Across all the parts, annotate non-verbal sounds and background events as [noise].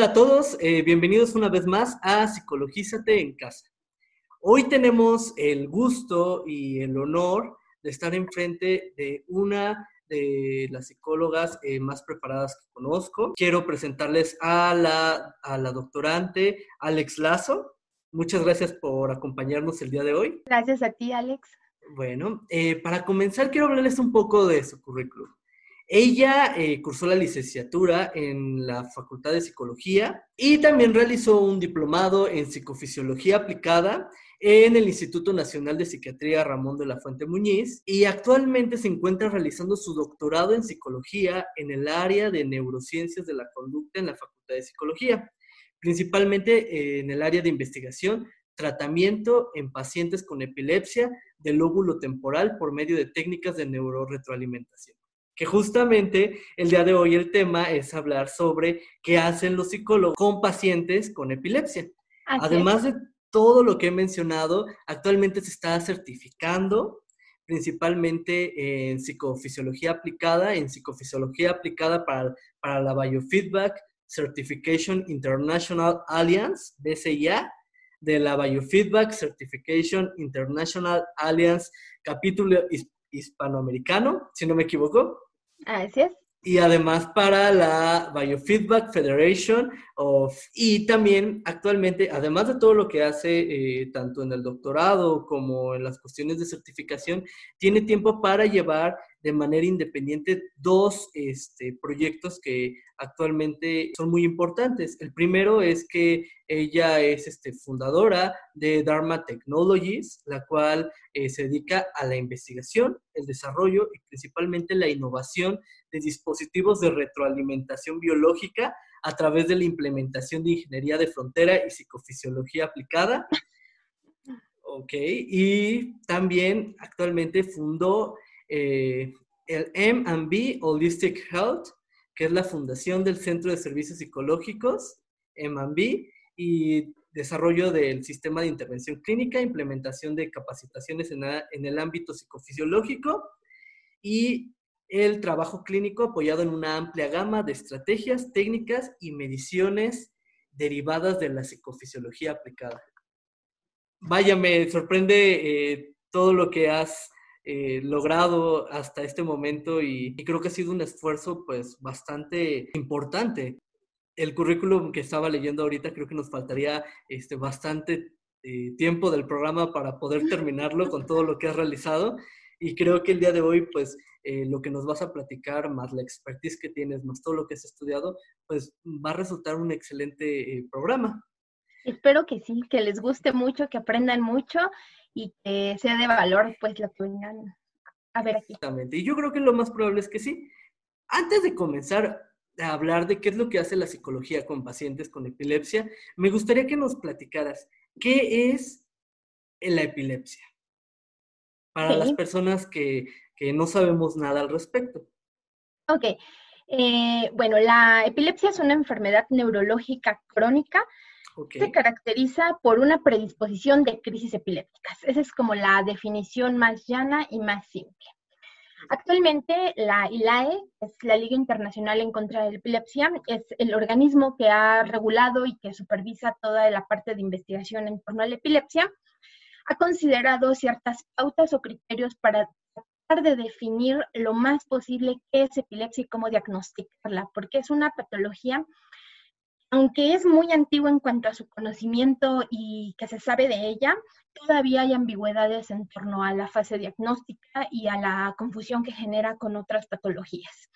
Hola a todos, eh, bienvenidos una vez más a Psicologízate en casa. Hoy tenemos el gusto y el honor de estar enfrente de una de las psicólogas eh, más preparadas que conozco. Quiero presentarles a la, a la doctorante Alex Lazo. Muchas gracias por acompañarnos el día de hoy. Gracias a ti, Alex. Bueno, eh, para comenzar quiero hablarles un poco de su currículum. Ella eh, cursó la licenciatura en la Facultad de Psicología y también realizó un diplomado en psicofisiología aplicada en el Instituto Nacional de Psiquiatría Ramón de la Fuente Muñiz y actualmente se encuentra realizando su doctorado en psicología en el área de neurociencias de la conducta en la Facultad de Psicología, principalmente en el área de investigación, tratamiento en pacientes con epilepsia del lóbulo temporal por medio de técnicas de neuroretroalimentación que justamente el día de hoy el tema es hablar sobre qué hacen los psicólogos con pacientes con epilepsia. Además de todo lo que he mencionado, actualmente se está certificando principalmente en psicofisiología aplicada, en psicofisiología aplicada para, para la Biofeedback Certification International Alliance, BCIA, de la Biofeedback Certification International Alliance, capítulo hispanoamericano, si no me equivoco. Así es. Y además para la Biofeedback Federation of, y también actualmente, además de todo lo que hace eh, tanto en el doctorado como en las cuestiones de certificación, tiene tiempo para llevar de manera independiente dos este, proyectos que actualmente son muy importantes. El primero es que ella es este, fundadora de Dharma Technologies, la cual eh, se dedica a la investigación, el desarrollo y principalmente la innovación de dispositivos de retroalimentación biológica a través de la implementación de ingeniería de frontera y psicofisiología aplicada. Ok, y también actualmente fundó eh, el M&B Holistic Health, que es la fundación del Centro de Servicios Psicológicos, M&B, y desarrollo del sistema de intervención clínica, implementación de capacitaciones en, en el ámbito psicofisiológico y el trabajo clínico apoyado en una amplia gama de estrategias, técnicas y mediciones derivadas de la psicofisiología aplicada. Vaya, me sorprende eh, todo lo que has eh, logrado hasta este momento y, creo que ha sido un esfuerzo pues bastante importante. El currículum que estaba leyendo ahorita creo que nos faltaría este, bastante eh, tiempo del programa para poder terminarlo con todo lo que has realizado y creo que el día de hoy pues eh, lo que nos vas a platicar más la expertise que tienes más todo lo que has estudiado pues va a resultar un excelente programa. Espero que sí, que les guste mucho, que aprendan mucho y que sea de valor, pues lo que vengan a ver aquí. Exactamente. Y yo creo que lo más probable es que sí. Antes de comenzar a hablar de qué es lo que hace la psicología con pacientes con epilepsia, me gustaría que nos platicaras qué es la epilepsia para las personas que, que, no sabemos nada al respecto. Ok. Eh, bueno, la epilepsia es una enfermedad neurológica crónica se caracteriza por una predisposición de crisis epilépticas. Esa es como la definición más llana y más simple. Actualmente la ILAE, es la Liga Internacional en contra de la Epilepsia, es el organismo que ha regulado y que supervisa toda la parte de investigación en torno a la epilepsia. Ha considerado ciertas pautas o criterios para tratar de definir lo más posible qué es epilepsia y cómo diagnosticarla, porque es una patología aunque es muy antiguo en cuanto a su conocimiento y que se sabe de ella, todavía hay ambigüedades en torno a la fase diagnóstica y a la confusión que genera con otras patologías.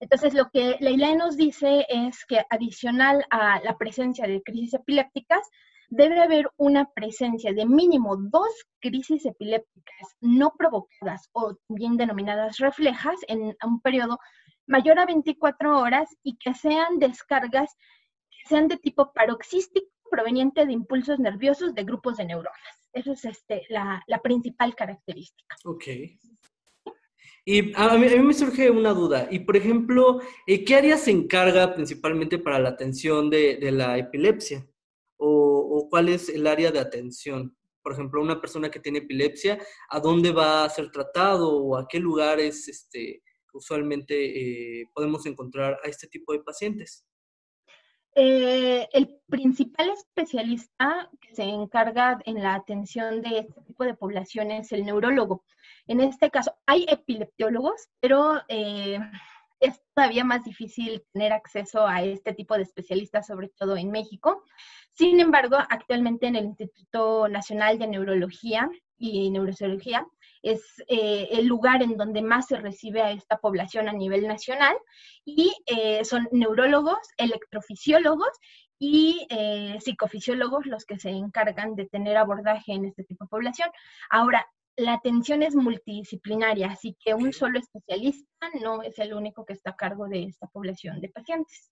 Entonces, lo que Leila nos dice es que adicional a la presencia de crisis epilépticas, debe haber una presencia de mínimo dos crisis epilépticas no provocadas o bien denominadas reflejas en un periodo mayor a 24 horas y que sean descargas sean de tipo paroxístico proveniente de impulsos nerviosos de grupos de neuronas. Esa es este, la, principal característica. Ok. Y a mí, me surge una duda. Y por ejemplo, eh, ¿qué área se encarga principalmente para la atención de, la epilepsia? O, cuál es el área de atención? Por ejemplo, una persona que tiene epilepsia, ¿a dónde va a ser tratado o a qué lugares este, usualmente eh, podemos encontrar a este tipo de pacientes? Eh, el principal especialista que se encarga en la atención de este tipo de población es el neurólogo. En este caso, hay epileptólogos, pero eh, es todavía más difícil tener acceso a este tipo de especialistas, sobre todo en México. Sin embargo, actualmente en el Instituto Nacional de Neurología y Neurocirugía es eh, el lugar en donde más se recibe a esta población a nivel nacional y eh, son neurólogos, electrofisiólogos y eh, psicofisiólogos los que se encargan de tener abordaje en este tipo de población. Ahora, la atención es multidisciplinaria, así que un solo especialista no es el único que está a cargo de esta población de pacientes.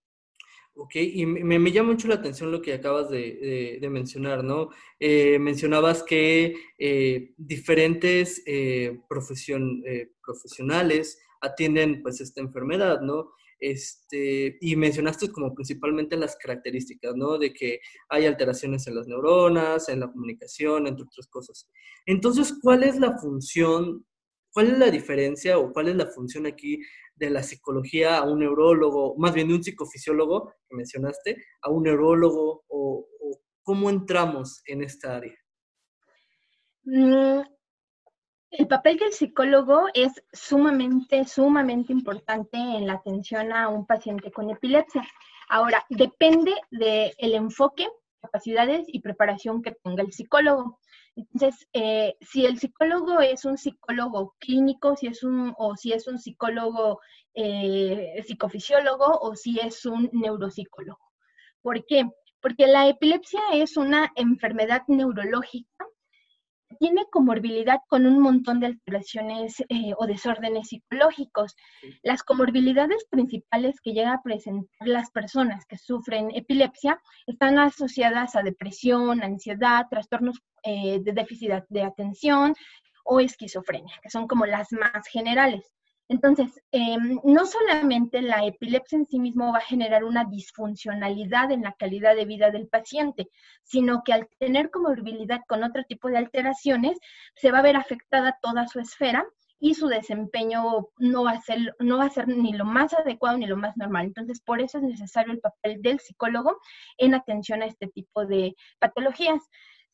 Ok, y me, llama mucho la atención lo que acabas de, de, mencionar, ¿no? Eh, mencionabas que eh, diferentes eh, profesión, profesionales atienden pues esta enfermedad, ¿no? Este, y mencionaste como principalmente las características, ¿no? De que hay alteraciones en las neuronas, en la comunicación, entre otras cosas. Entonces, ¿cuál es la función, cuál es la diferencia o cuál es la función aquí de la psicología a un neurólogo, más bien de un psicofisiólogo que mencionaste, a un neurólogo o, cómo entramos en esta área? Mm, el papel del psicólogo es sumamente, sumamente importante en la atención a un paciente con epilepsia. Ahora, depende del enfoque, capacidades y preparación que tenga el psicólogo. Entonces, eh, si el psicólogo es un psicólogo clínico, si es un, o si es un psicólogo eh, psicofisiólogo, o si es un neuropsicólogo. ¿Por qué? Porque la epilepsia es una enfermedad neurológica tiene comorbilidad con un montón de alteraciones eh, o desórdenes psicológicos. Las comorbilidades principales que llegan a presentar las personas que sufren epilepsia están asociadas a depresión, ansiedad, trastornos eh, de déficit de atención o esquizofrenia, que son como las más generales. Entonces, em, no solamente la epilepsia en sí mismo va a generar una disfuncionalidad en la calidad de vida del paciente, sino que al tener comorbilidad con otro tipo de alteraciones, se va a ver afectada toda su esfera y su desempeño no va a ser, no va a ser ni lo más adecuado ni lo más normal. Entonces, por eso es necesario el papel del psicólogo en atención a este tipo de patologías.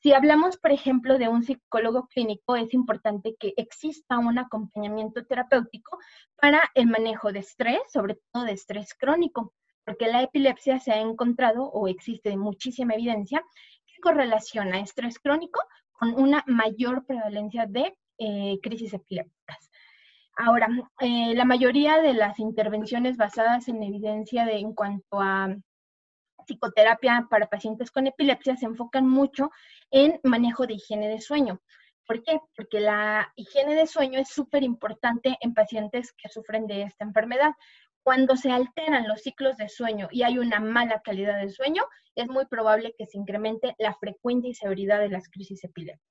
Si hablamos, por ejemplo, de un psicólogo clínico, es importante que exista un acompañamiento terapéutico para el manejo de estrés, sobre todo de estrés crónico, porque la epilepsia se ha encontrado o existe muchísima evidencia que correlaciona estrés crónico con una mayor prevalencia de eh, crisis epilépticas. Ahora, eh, la mayoría de las intervenciones basadas en evidencia de, en cuanto a psicoterapia para pacientes con epilepsia se enfocan mucho en manejo de higiene de sueño. ¿Por qué? Porque la higiene de sueño es súper importante en pacientes que sufren de esta enfermedad. Cuando se alteran los ciclos de sueño y hay una mala calidad de sueño, es muy probable que se incremente la frecuencia y severidad de las crisis epilépticas.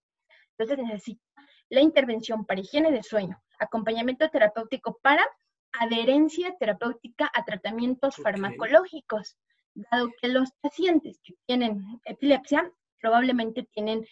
Entonces necesita la intervención para higiene de sueño, acompañamiento terapéutico para adherencia terapéutica a tratamientos farmacológicos dado que los pacientes que tienen epilepsia probablemente tienen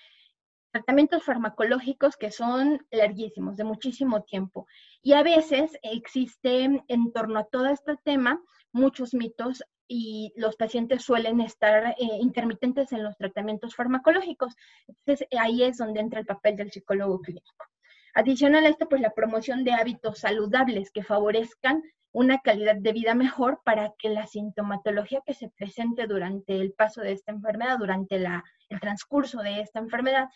tratamientos farmacológicos que son larguísimos, de muchísimo tiempo. Y a veces existe en torno a todo este tema muchos mitos y los pacientes suelen estar eh, intermitentes en los tratamientos farmacológicos. Entonces ahí es donde entra el papel del psicólogo clínico. Adicional a esto, pues la promoción de hábitos saludables que favorezcan una calidad de vida mejor para que la sintomatología que se presente durante el paso de esta enfermedad, durante la, el transcurso de esta enfermedad,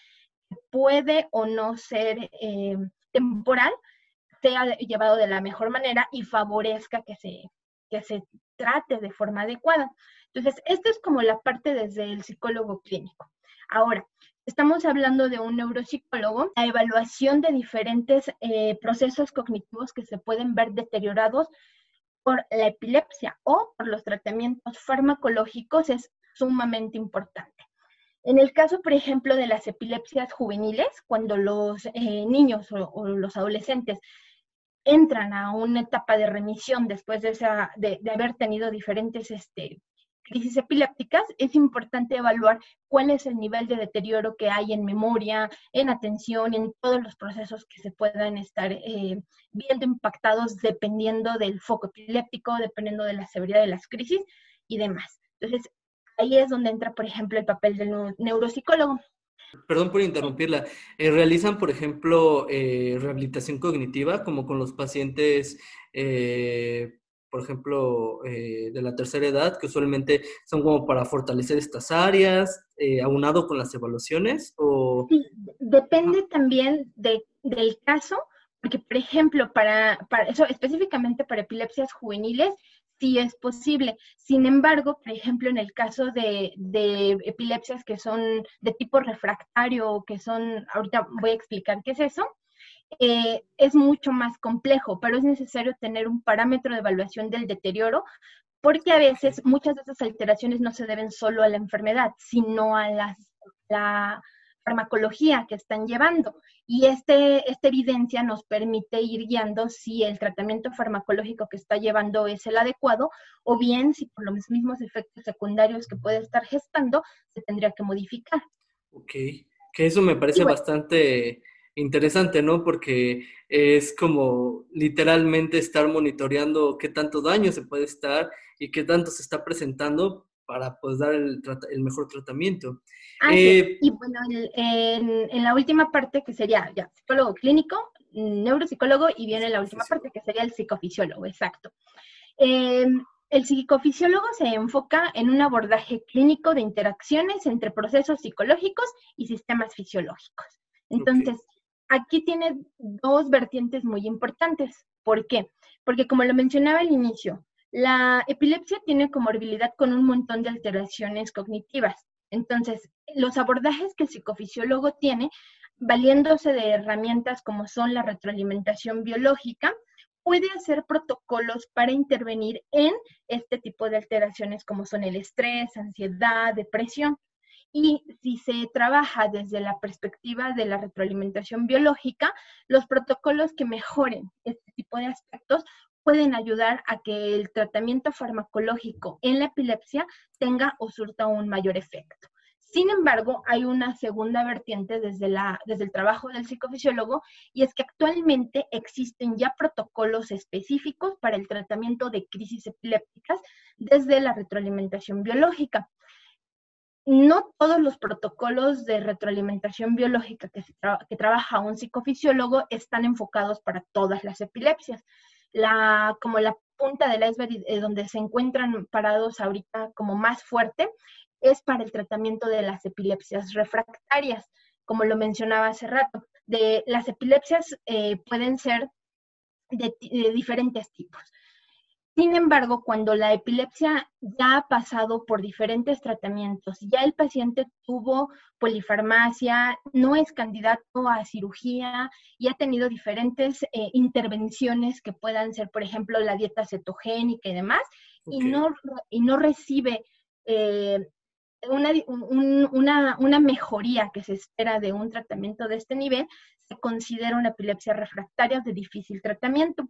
puede o no ser eh, temporal, sea llevado de la mejor manera y favorezca que se, que se trate de forma adecuada. Entonces, esto es como la parte desde el psicólogo clínico. Ahora, estamos hablando de un neuropsicólogo, la evaluación de diferentes eh, procesos cognitivos que se pueden ver deteriorados por la epilepsia o por los tratamientos farmacológicos es sumamente importante. En el caso, por ejemplo, de las epilepsias juveniles, cuando los eh, niños o, los adolescentes entran a una etapa de remisión después de, esa, de, haber tenido diferentes este, crisis epilépticas, es importante evaluar cuál es el nivel de deterioro que hay en memoria, en atención, en todos los procesos que se puedan estar eh, viendo impactados dependiendo del foco epiléptico, dependiendo de la severidad de las crisis y demás. Entonces, ahí es donde entra, por ejemplo, el papel del neuropsicólogo. Perdón por interrumpirla. Eh, ¿Realizan, por ejemplo, eh, rehabilitación cognitiva como con los pacientes, eh, por ejemplo, de la tercera edad, que usualmente son como para fortalecer estas áreas, aunado con las evaluaciones? O... Sí, depende también de, del caso, porque, por ejemplo, para, para eso, específicamente para epilepsias juveniles, sí es posible. Sin embargo, por ejemplo, en el caso de, epilepsias que son de tipo refractario o que son, ahorita voy a explicar qué es eso, eh, es mucho más complejo, pero es necesario tener un parámetro de evaluación del deterioro porque a veces muchas de esas alteraciones no se deben solo a la enfermedad, sino a las, la farmacología que están llevando. Y este, esta evidencia nos permite ir guiando si el tratamiento farmacológico que está llevando es el adecuado o bien si por los mismos efectos secundarios que puede estar gestando se tendría que modificar. Ok, que eso me parece bastante interesante, ¿no? Porque es como literalmente estar monitoreando qué tanto daño se puede estar y qué tanto se está presentando para pues, dar el, mejor tratamiento. Ah, eh, Y bueno, en, la última parte que sería ya psicólogo clínico, neuropsicólogo y viene la última parte que sería el psicofisiólogo, exacto. Em, el psicofisiólogo se enfoca en un abordaje clínico de interacciones entre procesos psicológicos y sistemas fisiológicos. Entonces, aquí tiene dos vertientes muy importantes. ¿Por qué? Porque como lo mencionaba al inicio, la epilepsia tiene comorbilidad con un montón de alteraciones cognitivas. Entonces, los abordajes que el psicofisiólogo tiene, valiéndose de herramientas como son la retroalimentación biológica, puede hacer protocolos para intervenir en este tipo de alteraciones como son el estrés, ansiedad, depresión. Y si se trabaja desde la perspectiva de la retroalimentación biológica, los protocolos que mejoren este tipo de aspectos pueden ayudar a que el tratamiento farmacológico en la epilepsia tenga o surta un mayor efecto. Sin embargo, hay una segunda vertiente desde, la, desde el trabajo del psicofisiólogo y es que actualmente existen ya protocolos específicos para el tratamiento de crisis epilépticas desde la retroalimentación biológica. No todos los protocolos de retroalimentación biológica que, trabaja un psicofisiólogo están enfocados para todas las epilepsias la, como la punta del iceberg eh, donde se encuentran parados ahorita como más fuerte es para el tratamiento de las epilepsias refractarias, como lo mencionaba hace rato. De, las epilepsias eh, pueden ser de, diferentes tipos. Sin embargo, cuando la epilepsia ya ha pasado por diferentes tratamientos, ya el paciente tuvo polifarmacia, no es candidato a cirugía y ha tenido diferentes eh, intervenciones que puedan ser, por ejemplo, la dieta cetogénica y demás, y, no, y no recibe eh, una, una, una mejoría que se espera de un tratamiento de este nivel, se considera una epilepsia refractaria de difícil tratamiento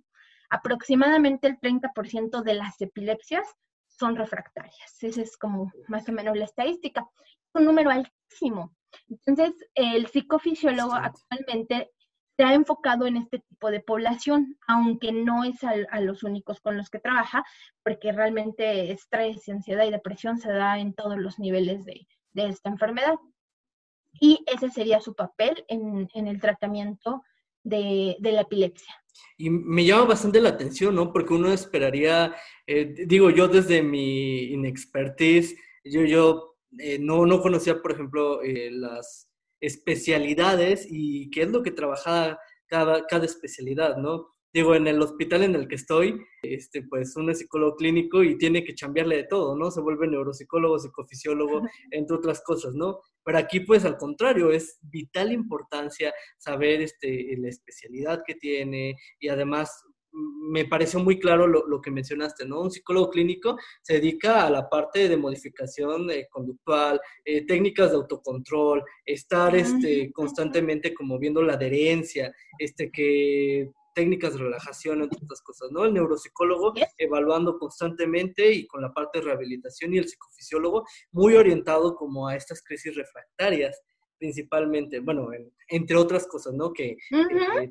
aproximadamente el 30% de las epilepsias son refractarias. Esa es como más o menos la estadística. Un número altísimo. Entonces, el psicofisiólogo actualmente se ha enfocado en este tipo de población, aunque no es a, los únicos con los que trabaja, porque realmente estrés, ansiedad y depresión se da en todos los niveles de, esta enfermedad. Y ese sería su papel en, el tratamiento de la epilepsia. Y me llama bastante la atención, ¿no? Porque uno esperaría, eh, digo, yo desde mi inexpertise, yo, yo eh, no, no conocía, por ejemplo, eh, las especialidades y qué es lo que trabaja cada, cada especialidad, ¿no? Digo, en el hospital en el que estoy, este, pues uno es psicólogo clínico y tiene que cambiarle de todo, ¿no? Se vuelve neuropsicólogo, psicofisiólogo, entre otras cosas, ¿no? Pero aquí, pues al contrario, es vital importancia saber este, la especialidad que tiene y además me pareció muy claro lo, que mencionaste, ¿no? Un psicólogo clínico se dedica a la parte de modificación eh, conductual, eh, técnicas de autocontrol, estar este, constantemente como viendo la adherencia, este, que técnicas de relajación, entre otras cosas, ¿no? El neuropsicólogo evaluando constantemente y con la parte de rehabilitación y el psicofisiólogo muy orientado como a estas crisis refractarias principalmente, bueno, entre otras cosas, ¿no? Que,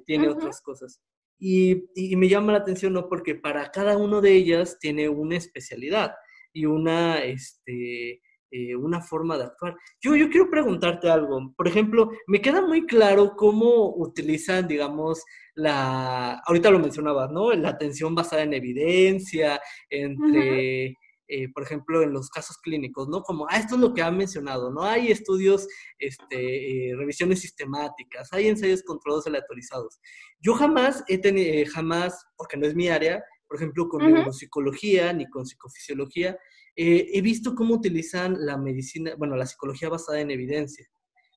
tiene otras cosas. Y, y, me llama la atención, ¿no? Porque para cada uno de ellas tiene una especialidad. y una, este, eh, una forma de actuar. Yo, yo quiero preguntarte algo. Por ejemplo, me queda muy claro cómo utilizan, digamos, la, ahorita lo mencionabas, ¿no? La atención basada en evidencia, entre... Eh, por ejemplo, en los casos clínicos, ¿no? Como, ah, esto es lo que han mencionado, ¿no? Hay estudios, este, eh, revisiones sistemáticas, hay ensayos controlados aleatorizados. Yo jamás he tenido, eh, jamás, porque no es mi área, por ejemplo, con neuropsicología ni con psicofisiología, he visto cómo utilizan la medicina, bueno, la psicología basada en evidencia.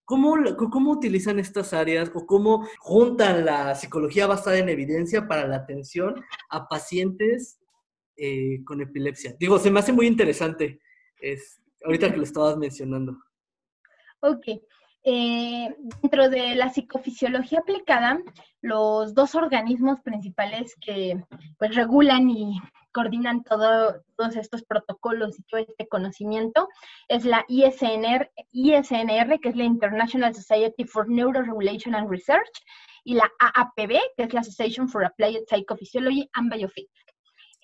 ¿Cómo, ¿Cómo utilizan estas áreas o cómo juntan la psicología basada en evidencia para la atención a pacientes eh, con epilepsia. Digo, se me hace muy interesante, es, ahorita que lo estabas mencionando. Ok. Eh, dentro de la psicofisiología aplicada, los dos organismos principales que pues, regulan y coordinan todo, todos estos protocolos y todo este conocimiento es la ISNR, ISNR, que es la International Society for Neuroregulation and Research, y la AAPB, que es la Association for Applied Psychophysiology and Biofeedback.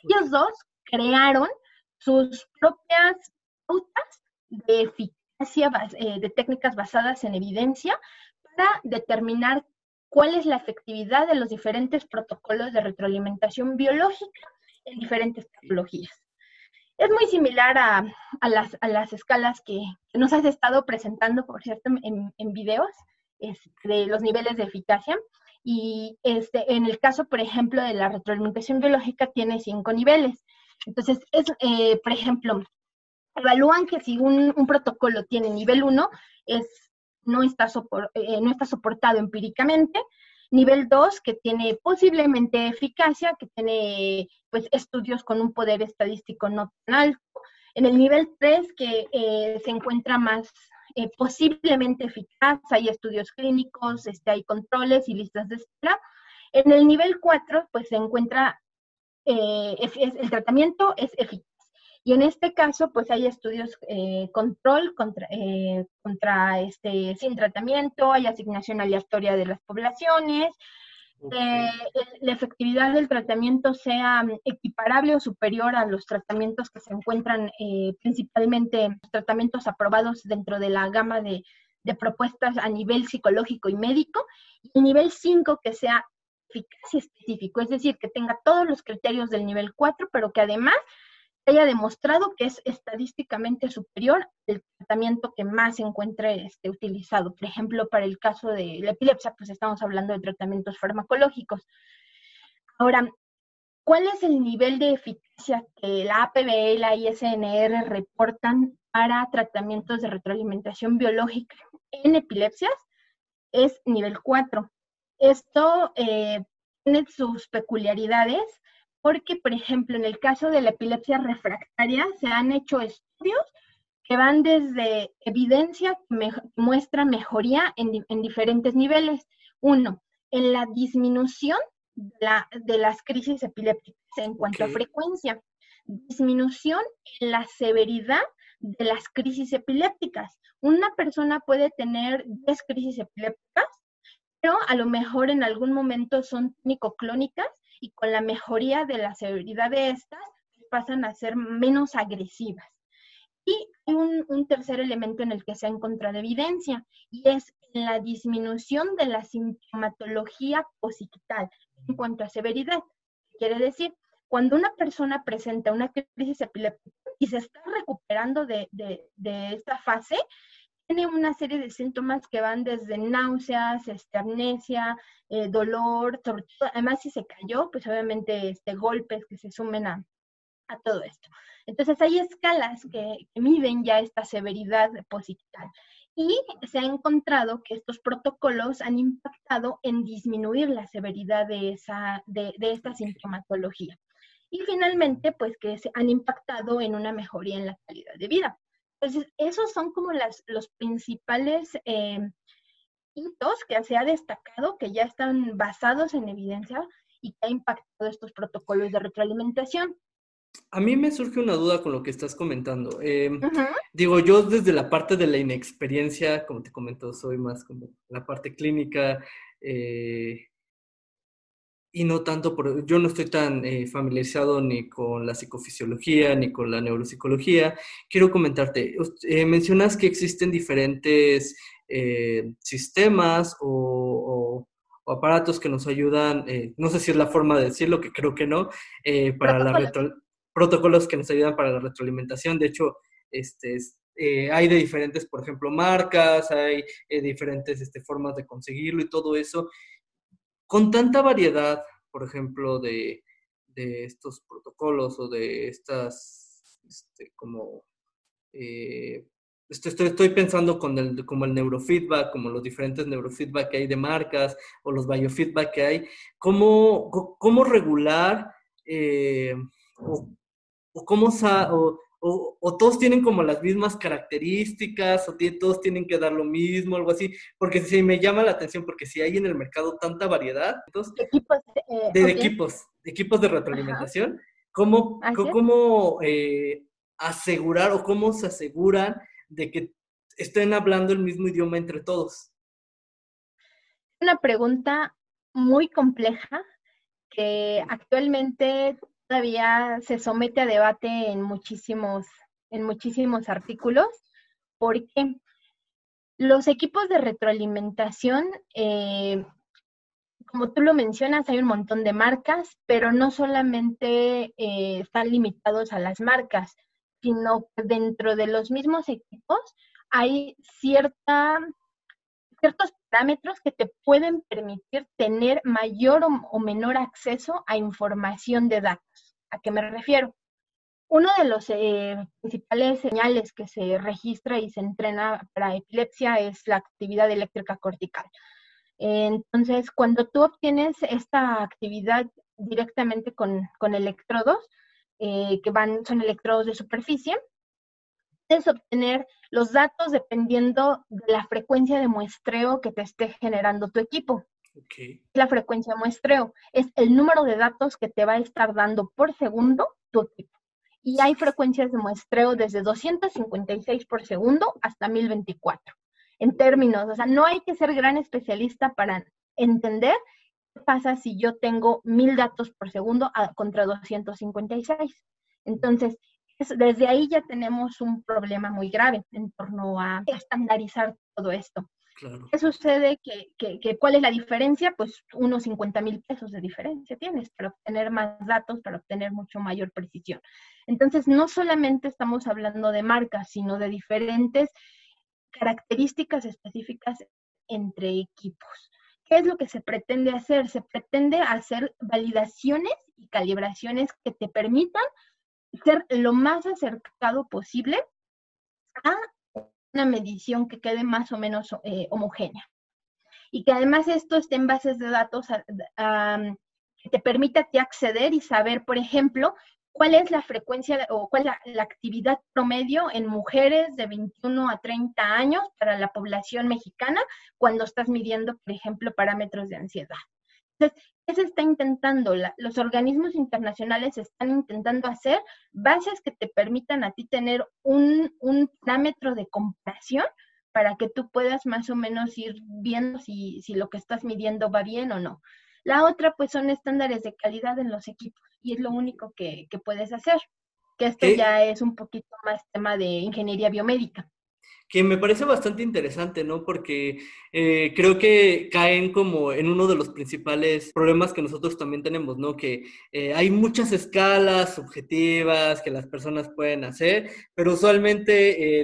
Ellos dos crearon sus propias pautas de eficacia, eh, de técnicas basadas en evidencia para determinar cuál es la efectividad de los diferentes protocolos de retroalimentación biológica en diferentes patologías. Es muy similar a, las, escalas que nos has estado presentando, por cierto, en, en videos de los niveles de eficacia. Y este, en el caso, por ejemplo, de la retroalimentación biológica, tiene cinco niveles. Entonces, es, eh, por ejemplo, evalúan que si un, protocolo tiene nivel 1, es, no, está eh, no está soportado empíricamente. Nivel 2, que tiene posiblemente eficacia, que tiene pues, estudios con un poder estadístico no tan alto. En el nivel 3, que eh, se encuentra más eh, posiblemente eficaz, hay estudios clínicos, este, hay controles y listas de espera. En el nivel 4, pues se encuentra, eh, el tratamiento es eficaz. Y en este caso, pues hay estudios eh, control contra, contra este, sin tratamiento, hay asignación aleatoria de las poblaciones, eh, la efectividad del tratamiento sea mm, equiparable o superior a los tratamientos que se encuentran eh, principalmente tratamientos aprobados dentro de la gama de, propuestas a nivel psicológico y médico, y nivel 5 que sea eficaz y específico, es decir, que tenga todos los criterios del nivel 4, pero que además haya demostrado que es estadísticamente superior al tratamiento que más se encuentre este, utilizado. Por ejemplo, para el caso de la epilepsia, pues estamos hablando de tratamientos farmacológicos. Ahora, ¿cuál es el nivel de eficacia que la APB y la ISNR reportan para tratamientos de retroalimentación biológica en epilepsias? Es nivel 4. Esto eh, tiene sus peculiaridades porque, por ejemplo, en el caso de la epilepsia refractaria se han hecho estudios que van desde evidencia que muestra mejoría en, diferentes niveles. Uno, en la disminución de, las crisis epilépticas en cuanto a frecuencia, disminución en la severidad de las crisis epilépticas. Una persona puede tener 10 crisis epilépticas, pero a lo mejor en algún momento son clónicas y con la mejoría de la severidad de estas pasan a ser menos agresivas. Y hay un, tercer elemento en el que se ha encontrado evidencia y es la disminución de la sintomatología posital en cuanto a severidad. Quiere decir, cuando una persona presenta una crisis epiléptica y se está recuperando de, de esta fase, tiene una serie de síntomas que van desde náuseas, este, amnesia, eh, dolor, sobre todo, además si se cayó, pues obviamente este, golpes que se sumen a, todo esto. Entonces hay escalas que, miden ya esta severidad positiva. Y se ha encontrado que estos protocolos han impactado en disminuir la severidad de, esa, de, de esta sintomatología. Y finalmente, pues que se han impactado en una mejoría en la calidad de vida. Entonces, esos son como las, los principales eh, hitos que se ha destacado, que ya están basados en evidencia y que ha impactado estos protocolos de retroalimentación. A mí me surge una duda con lo que estás comentando. Em, digo, yo desde la parte de la inexperiencia, como te comento, soy más como la parte clínica. Eh, y no tanto por, yo no estoy tan eh, familiarizado ni con la psicofisiología ni con la neuropsicología. Quiero comentarte, eh, mencionas que existen diferentes eh, sistemas o, aparatos que nos ayudan, no sé si es la forma de decirlo, que creo que no, para la protocolos que nos ayudan para la retroalimentación. De hecho, este, hay de diferentes, por ejemplo, marcas, hay diferentes este, formas de conseguirlo y todo eso con tanta variedad, por ejemplo, de, estos protocolos o de estas, este, como, eh, estoy, estoy, pensando con el, como el neurofeedback, como los diferentes neurofeedback que hay de marcas o los biofeedback que hay, ¿cómo, cómo regular eh, o, o, cómo, o, o, todos tienen como las mismas características, o todos tienen que dar lo mismo, algo así, porque si me llama la atención, porque si hay en el mercado tanta variedad entonces, equipos, eh, de equipos, equipos de retroalimentación, ¿cómo, cómo eh, asegurar o cómo se aseguran de que estén hablando el mismo idioma entre todos? Una pregunta muy compleja que actualmente todavía se somete a debate en muchísimos, en muchísimos artículos, porque los equipos de retroalimentación, eh, como tú lo mencionas, hay un montón de marcas, pero no solamente eh, están limitados a las marcas, sino que dentro de los mismos equipos hay cierta ciertos parámetros que te pueden permitir tener mayor o, menor acceso a información de datos. ¿A qué me refiero? Uno de los eh, principales señales que se registra y se entrena para epilepsia es la actividad eléctrica cortical. Entonces, cuando tú obtienes esta actividad directamente con, electrodos, eh, que van, son electrodos de superficie, puedes obtener los datos dependiendo de la frecuencia de muestreo que te esté generando tu equipo. La frecuencia de muestreo es el número de datos que te va a estar dando por segundo tu equipo. Y hay frecuencias de muestreo desde 256 por segundo hasta 1024. En términos, o sea, no hay que ser gran especialista para entender qué pasa si yo tengo 1000 datos por segundo contra 256. Entonces, desde ahí ya tenemos un problema muy grave en torno a estandarizar todo esto. ¿Qué sucede? Que, ¿Cuál es la diferencia? Pues unos 50 mil pesos de diferencia tienes para obtener más datos, para obtener mucho mayor precisión. Entonces, no solamente estamos hablando de marcas, sino de diferentes características específicas entre equipos. ¿Qué es lo que se pretende hacer? Se pretende hacer validaciones y calibraciones que te permitan ser lo más acercado posible a una medición que quede más o menos eh, homogénea. Y que además esto esté en bases de datos que te permita ti acceder y saber, por ejemplo, cuál es la frecuencia o cuál es la, actividad promedio en mujeres de 21 a 30 años para la población mexicana cuando estás midiendo, por ejemplo, parámetros de ansiedad. Entonces, ¿qué se está intentando? los organismos internacionales están intentando hacer bases que te permitan a ti tener un, parámetro de comparación para que tú puedas más o menos ir viendo si, lo que estás midiendo va bien o no. La otra, pues, son estándares de calidad en los equipos y es lo único que, puedes hacer, que esto ya es un poquito más tema de ingeniería biomédica que me parece bastante interesante, ¿no? Porque eh, creo que caen como en uno de los principales problemas que nosotros también tenemos, ¿no? Que eh, hay muchas escalas objetivas que las personas pueden hacer, pero usualmente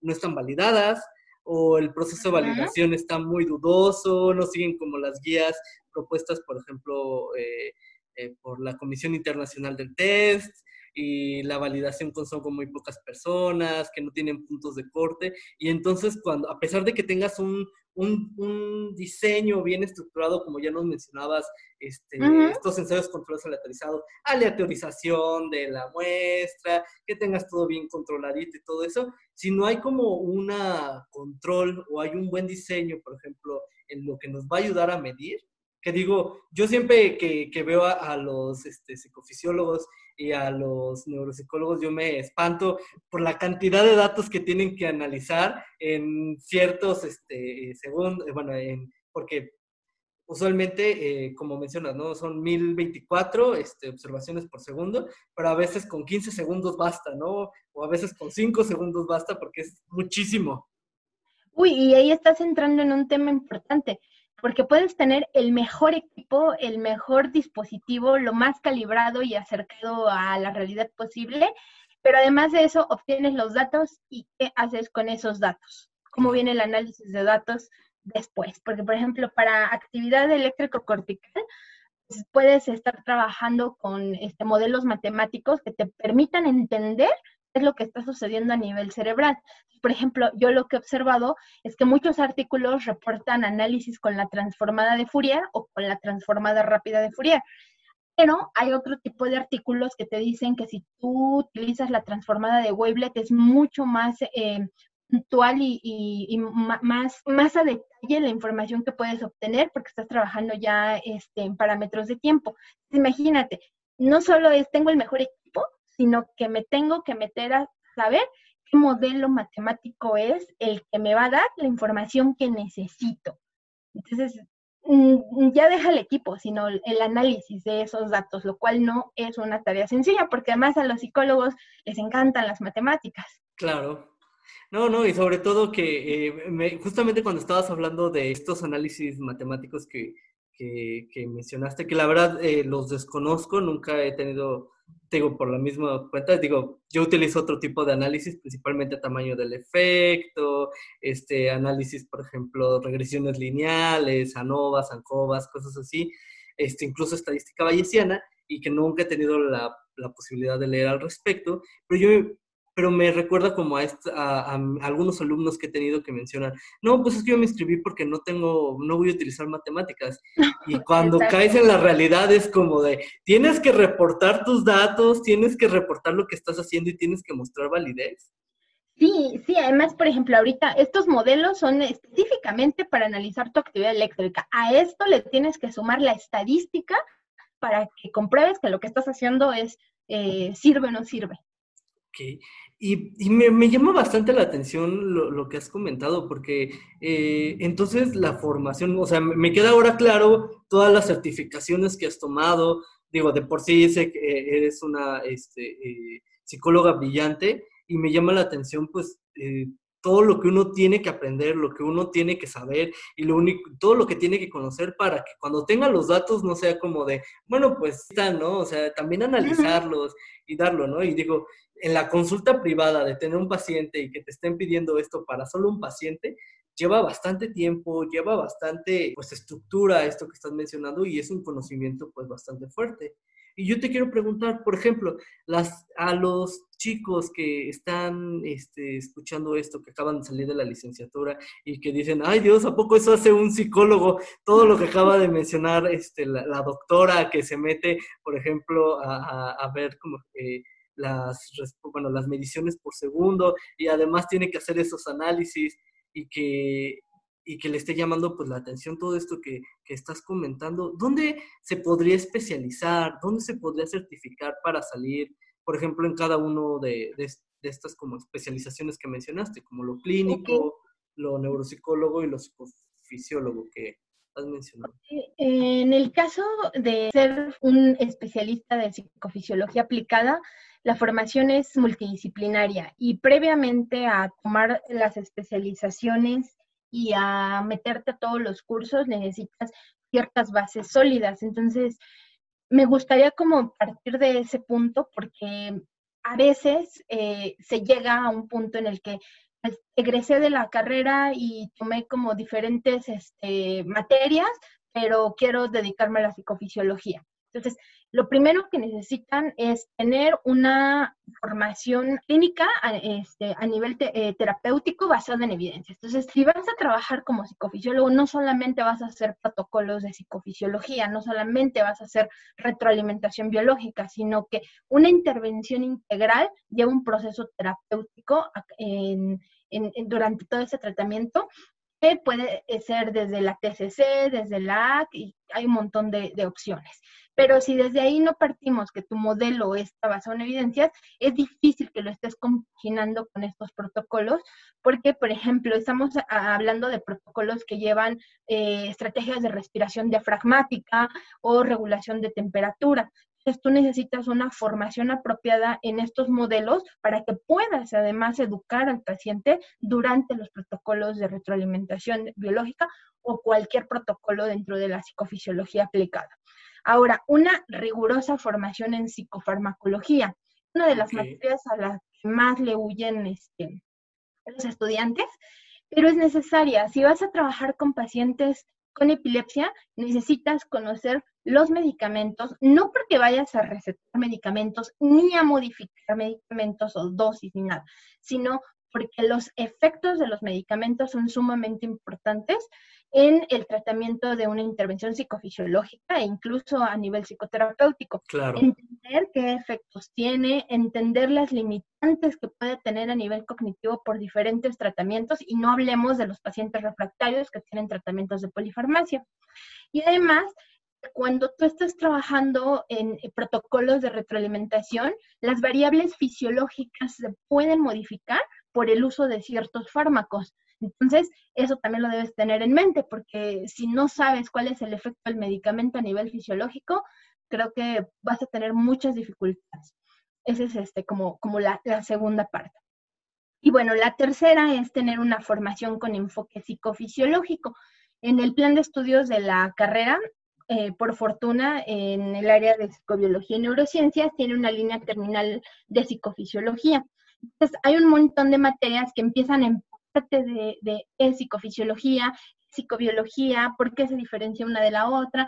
no están validadas o el proceso de validación está muy dudoso, no siguen como las guías propuestas, por ejemplo, eh, por la Comisión Internacional del Test y la validación con son con muy pocas personas, que no tienen puntos de corte. Y entonces, cuando, a pesar de que tengas un, un, diseño bien estructurado, como ya nos mencionabas, este, estos ensayos controlados aleatorizados, aleatorización de la muestra, que tengas todo bien controladito y todo eso, si no hay como una control o hay un buen diseño, por ejemplo, en lo que nos va a ayudar a medir, que digo, yo siempre que, que veo a, los este, psicofisiólogos y a los neuropsicólogos, yo me espanto por la cantidad de datos que tienen que analizar en ciertos este, segundos, bueno, en, porque usualmente, eh, como mencionas, ¿no? Son 1024 este, observaciones por segundo, pero a veces con 15 segundos basta, ¿no? O a veces con 5 segundos basta porque es muchísimo. Uy, y ahí estás entrando en un tema importante, porque puedes tener el mejor equipo, el mejor dispositivo, lo más calibrado y acercado a la realidad posible, pero además de eso obtienes los datos y qué haces con esos datos, cómo viene el análisis de datos después, porque por ejemplo para actividad eléctrico-cortical pues, puedes estar trabajando con este, modelos matemáticos que te permitan entender es lo que está sucediendo a nivel cerebral. Por ejemplo, yo lo que he observado es que muchos artículos reportan análisis con la transformada de Fourier o con la transformada rápida de Fourier. Pero hay otro tipo de artículos que te dicen que si tú utilizas la transformada de Wavelet es mucho más eh, puntual y, más, más a detalle la información que puedes obtener porque estás trabajando ya este, en parámetros de tiempo. Imagínate, no solo es tengo el mejor equipo, sino que me tengo que meter a saber qué modelo matemático es el que me va a dar la información que necesito. Entonces, mm, ya deja el equipo, sino el análisis de esos datos, lo cual no es una tarea sencilla, porque además a los psicólogos les encantan las matemáticas. Claro. No, no, y sobre todo que eh, justamente cuando estabas hablando de estos análisis matemáticos que, que, mencionaste, que la verdad eh, los desconozco, nunca he tenido digo, por la misma cuenta, digo, yo utilizo otro tipo de análisis, principalmente tamaño del efecto, este, análisis, por ejemplo, regresiones lineales, ANOVAs, ANCOVAs, cosas así, este, incluso estadística bayesiana, y que nunca he tenido la, la posibilidad de leer al respecto, pero yo pero me recuerda como a, a, algunos alumnos que he tenido que mencionan, no, pues es que yo me inscribí porque no tengo, no voy a utilizar matemáticas. [laughs] Y cuando caes en la realidad es como de, tienes que reportar tus datos, tienes que reportar lo que estás haciendo y tienes que mostrar validez. Sí, sí, además, por ejemplo, ahorita estos modelos son específicamente para analizar tu actividad eléctrica. A esto le tienes que sumar la estadística para que compruebes que lo que estás haciendo es eh, sirve o no sirve. Ok, y, me, llama bastante la atención lo, que has comentado, porque eh, entonces la formación, o sea, me queda ahora claro todas las certificaciones que has tomado, digo, de por sí sé que eres una este, eh, psicóloga brillante y me llama la atención pues eh, todo lo que uno tiene que aprender, lo que uno tiene que saber y lo único, todo lo que tiene que conocer para que cuando tenga los datos no sea como de, bueno, pues está, ¿no? O sea, también analizarlos y darlo, ¿no? Y digo, en la consulta privada de tener un paciente y que te estén pidiendo esto para solo un paciente, lleva bastante tiempo, lleva bastante pues estructura esto que estás mencionando y es un conocimiento pues bastante fuerte. Y yo te quiero preguntar, por ejemplo, las, a los chicos que están este, escuchando esto, que acaban de salir de la licenciatura y que dicen, ay Dios, ¿a poco eso hace un psicólogo? Todo lo que acaba de mencionar este, la, doctora que se mete, por ejemplo, a, ver como... Eh, las, bueno, las mediciones por segundo y además tiene que hacer esos análisis y que, y que le esté llamando pues la atención todo esto que, que, estás comentando. ¿Dónde se podría especializar? ¿Dónde se podría certificar para salir, por ejemplo, en cada uno de, de, estas como especializaciones que mencionaste, como lo clínico, lo neuropsicólogo y lo psicofisiólogo que has mencionado? En el caso de ser un especialista de psicofisiología aplicada, la formación es multidisciplinaria y previamente a tomar las especializaciones y a meterte a todos los cursos necesitas ciertas bases sólidas. Entonces, me gustaría como partir de ese punto porque a veces eh, se llega a un punto en el que pues, egresé de la carrera y tomé como diferentes este, materias, pero quiero dedicarme a la psicofisiología. Entonces, lo primero que necesitan es tener una formación clínica a, este, nivel eh, terapéutico basada en evidencias. Entonces, si vas a trabajar como psicofisiólogo, no solamente vas a hacer protocolos de psicofisiología, no solamente vas a hacer retroalimentación biológica, sino que una intervención integral lleva un proceso terapéutico durante todo ese tratamiento que puede ser desde la TCC, desde la AC, y hay un montón de opciones Pero si desde ahí no partimos que tu modelo está basado en evidencias, es difícil que lo estés compaginando con estos protocolos, porque, por ejemplo, estamos hablando de protocolos que llevan eh, estrategias de respiración diafragmática o regulación de temperatura. Entonces, tú necesitas una formación apropiada en estos modelos para que puedas además educar al paciente durante los protocolos de retroalimentación biológica o cualquier protocolo dentro de la psicofisiología aplicada. Ahora, una rigurosa formación en psicofarmacología, una de las materias a las que más le huyen este, los estudiantes, pero es necesaria. Si vas a trabajar con pacientes con epilepsia, necesitas conocer los medicamentos, no porque vayas a recetar medicamentos ni a modificar medicamentos o dosis ni nada, sino porque los efectos de los medicamentos son sumamente importantes en el tratamiento de una intervención psicofisiológica e incluso a nivel psicoterapéutico. Claro. Entender qué efectos tiene, entender las limitantes que puede tener a nivel cognitivo por diferentes tratamientos y no hablemos de los pacientes refractarios que tienen tratamientos de polifarmacia. Y además, cuando tú estás trabajando en protocolos de retroalimentación, las variables fisiológicas se pueden modificar por el uso de ciertos fármacos. Entonces, eso también lo debes tener en mente, porque si no sabes cuál es el efecto del medicamento a nivel fisiológico, creo que vas a tener muchas dificultades. Esa es este, como, como la, segunda parte. Y bueno, la tercera es tener una formación con enfoque psicofisiológico. En el plan de estudios de la carrera, eh, por fortuna, en el área de psicobiología y neurociencias, tiene una línea terminal de psicofisiología. Entonces, hay un montón de materias que empiezan en parte de, de, psicofisiología, psicobiología, por qué se diferencia una de la otra,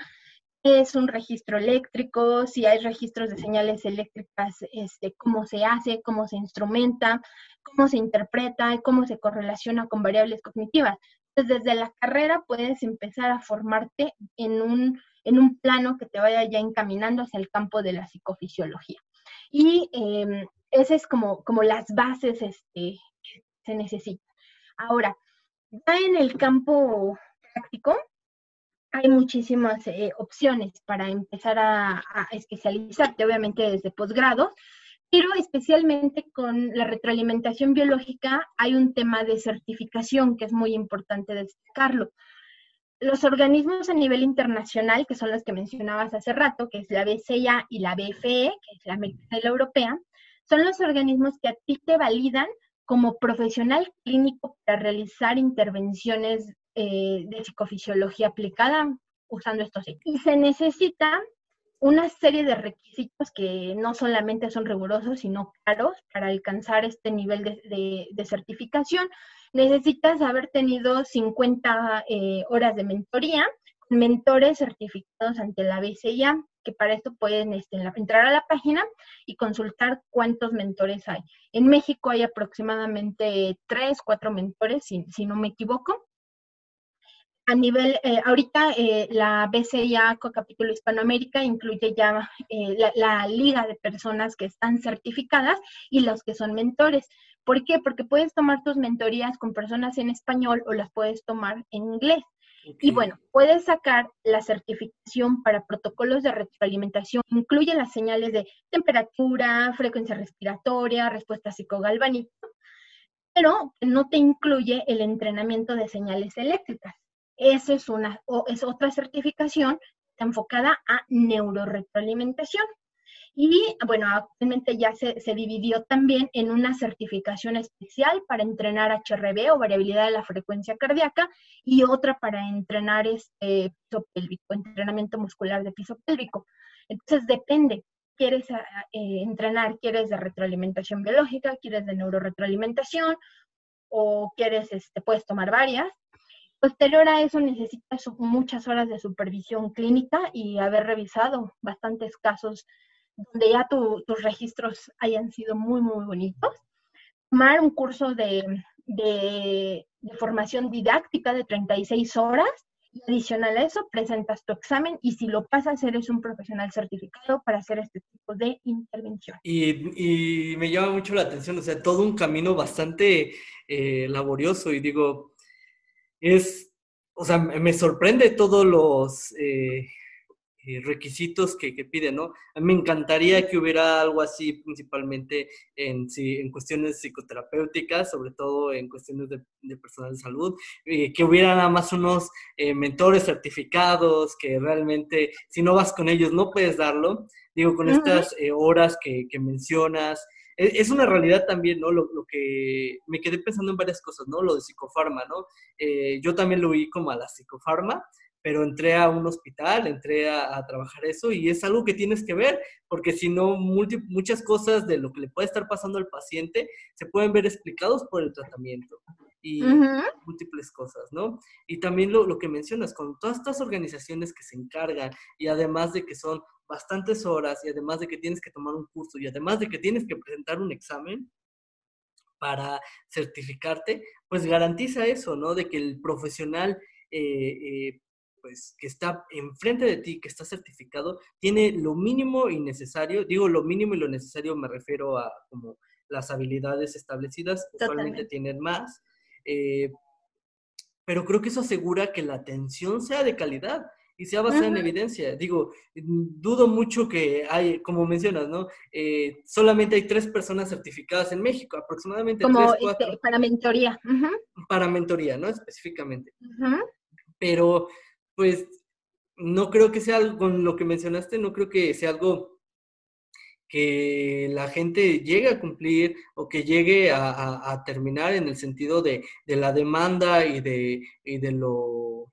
es un registro eléctrico, si hay registros de señales eléctricas, este, cómo se hace, cómo se instrumenta, cómo se interpreta, cómo se correlaciona con variables cognitivas. Entonces, desde la carrera puedes empezar a formarte en un, en un plano que te vaya ya encaminando hacia el campo de la psicofisiología. Y eh, esas es como, como las bases este, que se necesitan. Ahora, ya en el campo práctico, hay muchísimas eh, opciones para empezar a, especializarte, obviamente desde posgrados, pero especialmente con la retroalimentación biológica hay un tema de certificación que es muy importante destacarlo. Los organismos a nivel internacional, que son los que mencionabas hace rato, que es la BCA y la BFE, que es la americana y la europea, son los organismos que a ti te validan como profesional clínico para realizar intervenciones eh, de psicofisiología aplicada usando estos Y se necesita una serie de requisitos que no solamente son rigurosos, sino caros para alcanzar este nivel de, certificación. Necesitas haber tenido 50 eh, horas de mentoría, mentores certificados ante la BCIA, que para esto pueden este, entrar a la página y consultar cuántos mentores hay. En México hay aproximadamente tres, cuatro mentores, si, no me equivoco. A nivel, eh, ahorita eh, la BCIA capítulo Hispanoamérica incluye ya eh, la, la, liga de personas que están certificadas y los que son mentores. ¿Por qué? Porque puedes tomar tus mentorías con personas en español o las puedes tomar en inglés. Y bueno, puedes sacar la certificación para protocolos de retroalimentación. Incluye las señales de temperatura, frecuencia respiratoria, respuesta psicogalvánica, pero no te incluye el entrenamiento de señales eléctricas. Esa es, una, o es otra certificación enfocada a neuroretroalimentación. Y bueno, actualmente ya se, dividió también en una certificación especial para entrenar HRV o variabilidad de la frecuencia cardíaca y otra para entrenar este piso pélvico, entrenamiento muscular de piso pélvico. Entonces depende, ¿quieres eh, entrenar? ¿Quieres de retroalimentación biológica? ¿Quieres de neuroretroalimentación? ¿O quieres, este, puedes tomar varias? Posterior a eso necesitas muchas horas de supervisión clínica y haber revisado bastantes casos donde ya tus registros hayan sido muy, muy bonitos. Tomar un curso de, de, formación didáctica de 36 horas y adicional a eso, presentas tu examen y si lo pasas, eres un profesional certificado para hacer este tipo de intervención. Y, y me llama mucho la atención, o sea, todo un camino bastante eh, laborioso y digo, es, o sea, me sorprende todos los, eh, requisitos que, que, piden, ¿no? A mí me encantaría que hubiera algo así, principalmente en, en cuestiones psicoterapéuticas, sobre todo en cuestiones de, personal de salud, eh, que hubiera nada más unos eh, mentores certificados, que realmente, si no vas con ellos, no puedes darlo. Digo, con estas horas que, que mencionas, e, es una realidad también, ¿no? Lo, lo, que me quedé pensando en varias cosas, ¿no? Lo de psicofarma, ¿no? yo también lo vi como a la psicofarma, pero entré a un hospital, entré a, trabajar eso y es algo que tienes que ver, porque si no, muchas cosas de lo que le puede estar pasando al paciente se pueden ver explicados por el tratamiento y múltiples cosas, ¿no? Y también lo, lo, que mencionas, con todas estas organizaciones que se encargan y además de que son bastantes horas y además de que tienes que tomar un curso y además de que tienes que presentar un examen, para certificarte, pues garantiza eso, ¿no? De que el profesional eh, eh, pues, que está enfrente de ti, que está certificado, tiene lo mínimo y necesario, digo lo mínimo y lo necesario me refiero a como las habilidades establecidas, usualmente tienen más, eh, pero creo que eso asegura que la atención sea de calidad y sea basada en evidencia. Digo, dudo mucho que hay, como mencionas, ¿no? Eh, solamente hay tres personas certificadas en México, aproximadamente como tres, este, cuatro. para mentoría. Para mentoría, ¿no? Específicamente. Pero pues no creo que sea algo, con lo que mencionaste, no creo que sea algo que la gente llegue a cumplir o que llegue a, terminar en el sentido de, la demanda y de, y de lo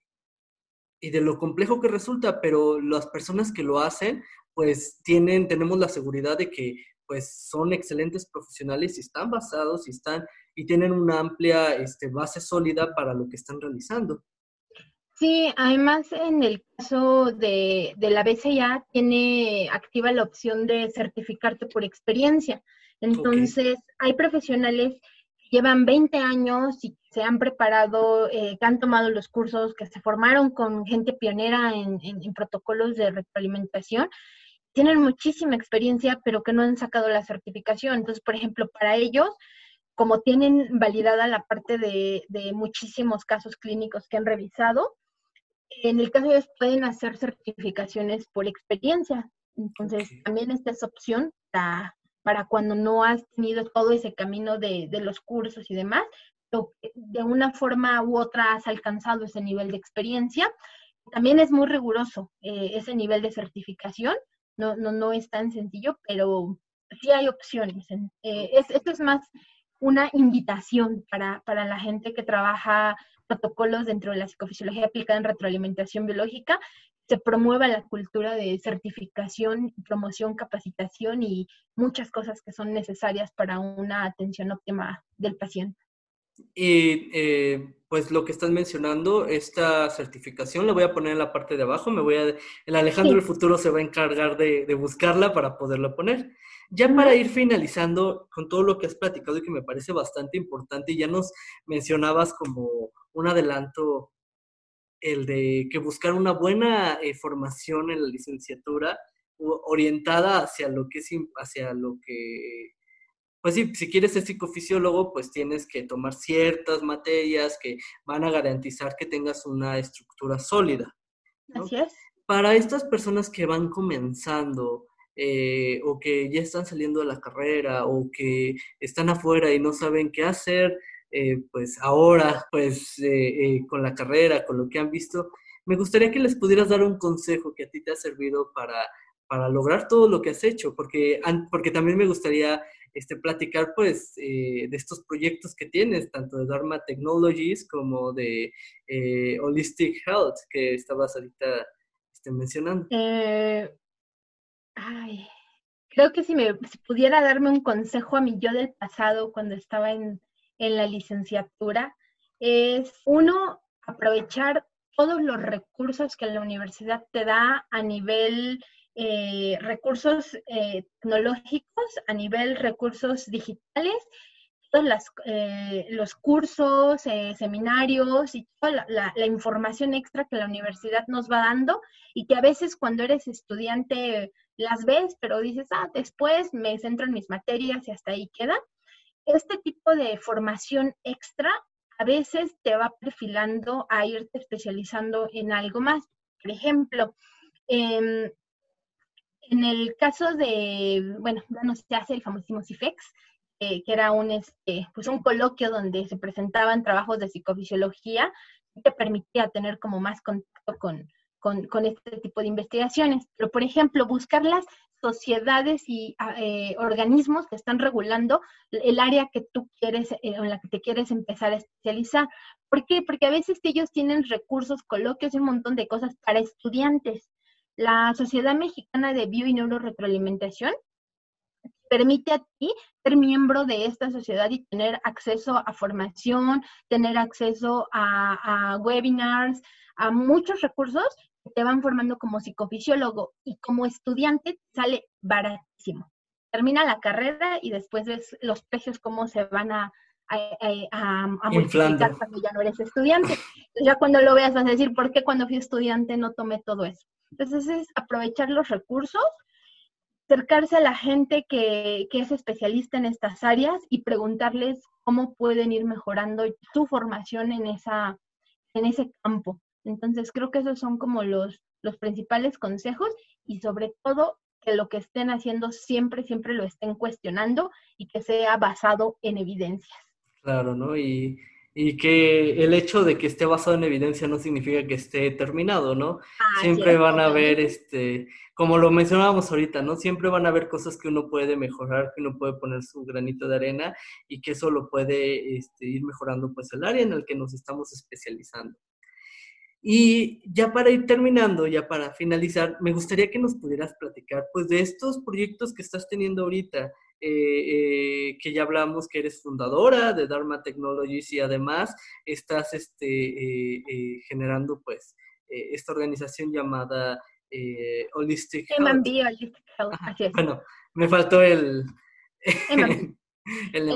y de lo complejo que resulta, pero las personas que lo hacen, pues tienen, tenemos la seguridad de que pues son excelentes profesionales y están basados y están y tienen una amplia este, base sólida para lo que están realizando. Sí, además en el caso de, la BCA tiene activa la opción de certificarte por experiencia. Entonces, hay profesionales que llevan 20 años y se han preparado, eh, que han tomado los cursos, que se formaron con gente pionera en, en protocolos de retroalimentación tienen muchísima experiencia, pero que no han sacado la certificación. Entonces, por ejemplo, para ellos, como tienen validada la parte de, de, muchísimos casos clínicos que han revisado, en el caso de ellos pueden hacer certificaciones por experiencia. Entonces, también esta es opción para, para, cuando no has tenido todo ese camino de, de los cursos y demás, de una forma u otra has alcanzado ese nivel de experiencia. También es muy riguroso eh, ese nivel de certificación. No, no, no es tan sencillo, pero sí hay opciones. Eh, es, esto es más una invitación para, para la gente que trabaja protocolos dentro de la psicofisiología aplicada en retroalimentación biológica, se promueva la cultura de certificación, promoción, capacitación y muchas cosas que son necesarias para una atención óptima del paciente. Y eh, pues lo que estás mencionando, esta certificación la voy a poner en la parte de abajo, me voy a, el Alejandro del futuro se va a encargar de, de buscarla para poderla poner. Ya para ir finalizando con todo lo que has platicado y que me parece bastante importante, ya nos mencionabas como un adelanto el de que buscar una buena eh, formación en la licenciatura orientada hacia lo que es hacia lo que pues sí, si quieres ser psicofisiólogo, pues tienes que tomar ciertas materias que van a garantizar que tengas una estructura sólida. Así es. Para estas personas que van comenzando eh, o que ya están saliendo de la carrera o que están afuera y no saben qué hacer, eh, pues ahora, pues eh, con la carrera, con lo que han visto, me gustaría que les pudieras dar un consejo que a ti te ha servido para, para lograr todo lo que has hecho, porque, porque también me gustaría este, platicar pues de estos proyectos que tienes, tanto de Dharma Technologies como de Holistic Health, que estabas ahorita este, mencionando. Ay, creo que si me pudiera darme un consejo a mí yo del pasado cuando estaba en, la licenciatura, es uno, aprovechar todos los recursos que la universidad te da a nivel eh, recursos eh, tecnológicos, a nivel recursos digitales todos eh, los cursos, eh, seminarios y toda la, información extra que la universidad nos va dando y que a veces cuando eres estudiante las ves, pero dices, ah, después me centro en mis materias y hasta ahí queda. Este tipo de formación extra a veces te va perfilando a irte especializando en algo más. Por ejemplo, Em, en el caso de, bueno, ya no se hace el famosísimo CIFEX, que era un, este, pues un coloquio donde se presentaban trabajos de psicofisiología que permitía tener como más contacto con, con, este tipo de investigaciones. Pero, por ejemplo, buscar las sociedades y ah, eh, organismos que están regulando el área que tú quieres, eh, en la que te quieres empezar a especializar. ¿Por qué? Porque a veces ellos tienen recursos, coloquios y un montón de cosas para estudiantes. La Sociedad Mexicana de Bio y Neuroretroalimentación permite a ti ser miembro de esta sociedad y tener acceso a formación, tener acceso a, a webinars, a muchos recursos te van formando como psicofisiólogo y como estudiante sale baratísimo. Termina la carrera y después ves los precios cómo se van a, a, multiplicar cuando ya no eres estudiante. ya cuando lo veas vas a decir, ¿por qué cuando fui estudiante no tomé todo eso? Entonces es aprovechar los recursos, acercarse a la gente que, que es especialista en estas áreas y preguntarles cómo pueden ir mejorando su formación en, esa, en ese campo. Entonces, creo que esos son como los, los principales consejos y sobre todo que lo que estén haciendo siempre, siempre lo estén cuestionando y que sea basado en evidencias. Claro, ¿no? Y, y que el hecho de que esté basado en evidencia no significa que esté terminado, ¿no? Ah, siempre van a haber, este, como lo mencionábamos ahorita, ¿no? Siempre van a haber cosas que uno puede mejorar, que uno puede poner su granito de arena y que eso lo puede este, ir mejorando, pues, el área en el que nos estamos especializando. Y ya para ir terminando, ya para finalizar, me gustaría que nos pudieras platicar pues de estos proyectos que estás teniendo ahorita, eh, eh, que ya hablamos que eres fundadora de Dharma Technologies y además estás este, eh, generando pues esta organización llamada Holistic Health. Holistic Health, Bueno, me faltó el... [laughs] el, el, el,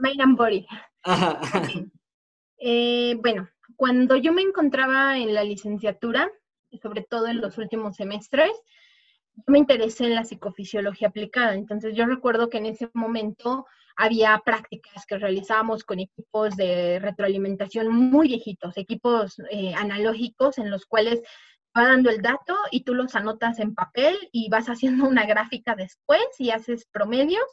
Mind and Body. [laughs] bueno, cuando yo me encontraba en la licenciatura, sobre todo en los últimos semestres, me interesé en la psicofisiología aplicada. Entonces yo recuerdo que en ese momento había prácticas que realizábamos con equipos de retroalimentación muy viejitos, equipos eh, analógicos en los cuales va dando el dato y tú los anotas en papel y vas haciendo una gráfica después y haces promedios